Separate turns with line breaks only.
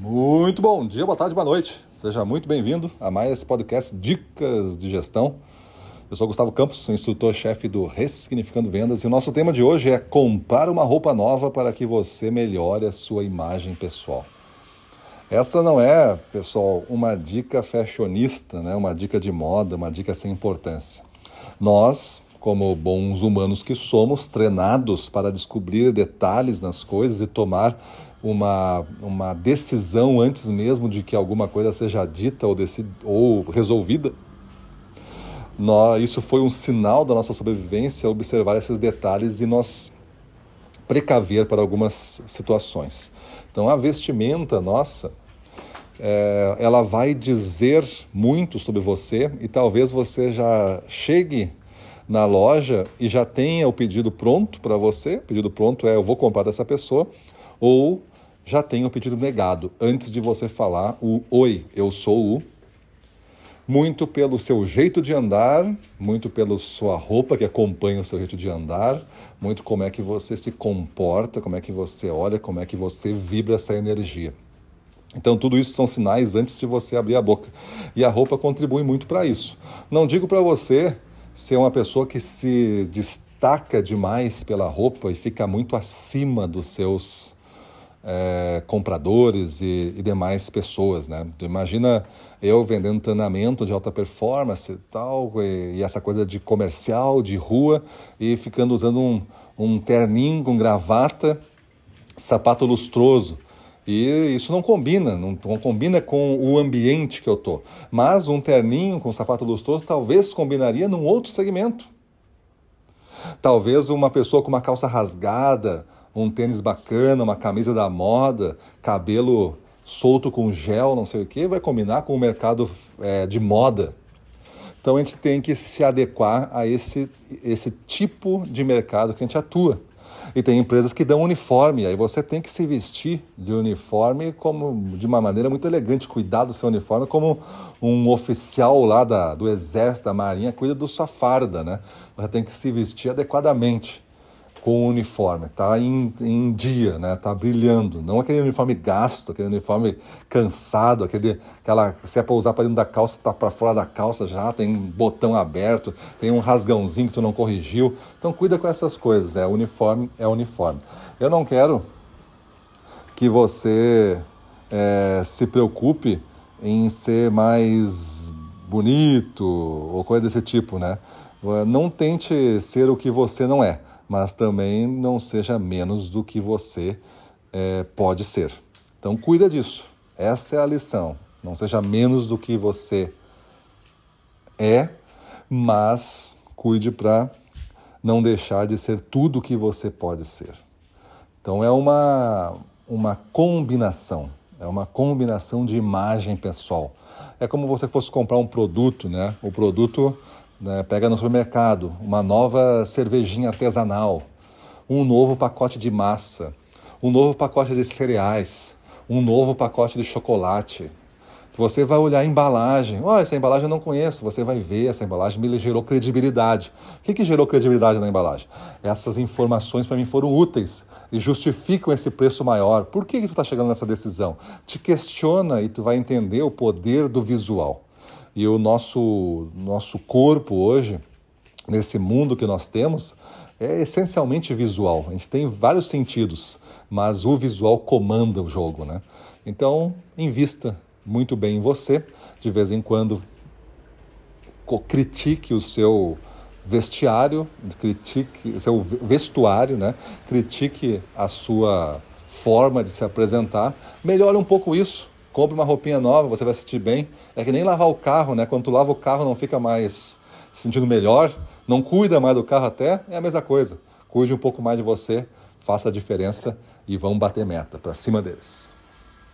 Muito bom dia, boa tarde, boa noite. Seja muito bem-vindo a mais esse podcast Dicas de Gestão. Eu sou Gustavo Campos, instrutor-chefe do Ressignificando Vendas, e o nosso tema de hoje é comprar uma roupa nova para que você melhore a sua imagem pessoal. Essa não é, pessoal, uma dica fashionista, né? uma dica de moda, uma dica sem importância. Nós, como bons humanos que somos, treinados para descobrir detalhes nas coisas e tomar uma, uma decisão antes mesmo de que alguma coisa seja dita ou, decid, ou resolvida. Nós, isso foi um sinal da nossa sobrevivência, observar esses detalhes e nós precaver para algumas situações. Então, a vestimenta nossa, é, ela vai dizer muito sobre você e talvez você já chegue na loja e já tenha o pedido pronto para você. O pedido pronto é eu vou comprar dessa pessoa ou já tenha o pedido negado antes de você falar o oi, eu sou o. Muito pelo seu jeito de andar, muito pela sua roupa que acompanha o seu jeito de andar, muito como é que você se comporta, como é que você olha, como é que você vibra essa energia. Então, tudo isso são sinais antes de você abrir a boca. E a roupa contribui muito para isso. Não digo para você ser uma pessoa que se destaca demais pela roupa e fica muito acima dos seus é, compradores e, e, demais pessoas, né? Imagina eu vendendo treinamento de alta performance e tal, e, e, essa coisa de comercial, de rua, e ficando usando um, um terninho com gravata, sapato lustroso. E isso não combina, não, combina com o ambiente que eu tô. Mas um terninho com sapato lustroso talvez combinaria num outro segmento. Talvez uma pessoa com uma calça rasgada, um tênis bacana, uma camisa da moda, cabelo solto com gel, não sei o que, vai combinar com o mercado é, de moda. Então a gente tem que se adequar a esse, esse tipo de mercado que a gente atua. E tem empresas que dão uniforme, aí você tem que se vestir de uniforme como de uma maneira muito elegante, cuidar do seu uniforme como um oficial lá da, do exército, da marinha, cuida do sua farda, né? Você tem que se vestir adequadamente com o uniforme, tá em, em dia, né? Tá brilhando, não aquele uniforme gasto, aquele uniforme cansado, aquele aquela se é para usar para dentro da calça, tá para fora da calça já, tem botão aberto, tem um rasgãozinho que tu não corrigiu. Então cuida com essas coisas, é uniforme, é uniforme. Eu não quero que você é, se preocupe em ser mais bonito ou coisa desse tipo, né? Não tente ser o que você não é mas também não seja menos do que você é, pode ser. Então, cuida disso. Essa é a lição. Não seja menos do que você é, mas cuide para não deixar de ser tudo o que você pode ser. Então, é uma, uma combinação. É uma combinação de imagem pessoal. É como você fosse comprar um produto, né? O produto né? Pega no supermercado uma nova cervejinha artesanal, um novo pacote de massa, um novo pacote de cereais, um novo pacote de chocolate. Você vai olhar a embalagem. Oh, essa embalagem eu não conheço. Você vai ver, essa embalagem me gerou credibilidade. O que, que gerou credibilidade na embalagem? Essas informações para mim foram úteis e justificam esse preço maior. Por que, que tu está chegando nessa decisão? Te questiona e tu vai entender o poder do visual. E o nosso, nosso corpo hoje, nesse mundo que nós temos, é essencialmente visual. A gente tem vários sentidos, mas o visual comanda o jogo, né? Então, invista muito bem em você. De vez em quando, critique o seu vestiário, critique o seu vestuário, né? Critique a sua forma de se apresentar. Melhore um pouco isso compre uma roupinha nova, você vai se sentir bem. É que nem lavar o carro, né? Quando tu lava o carro não fica mais se sentindo melhor, não cuida mais do carro até, é a mesma coisa. Cuide um pouco mais de você, faça a diferença e vamos bater meta para cima deles.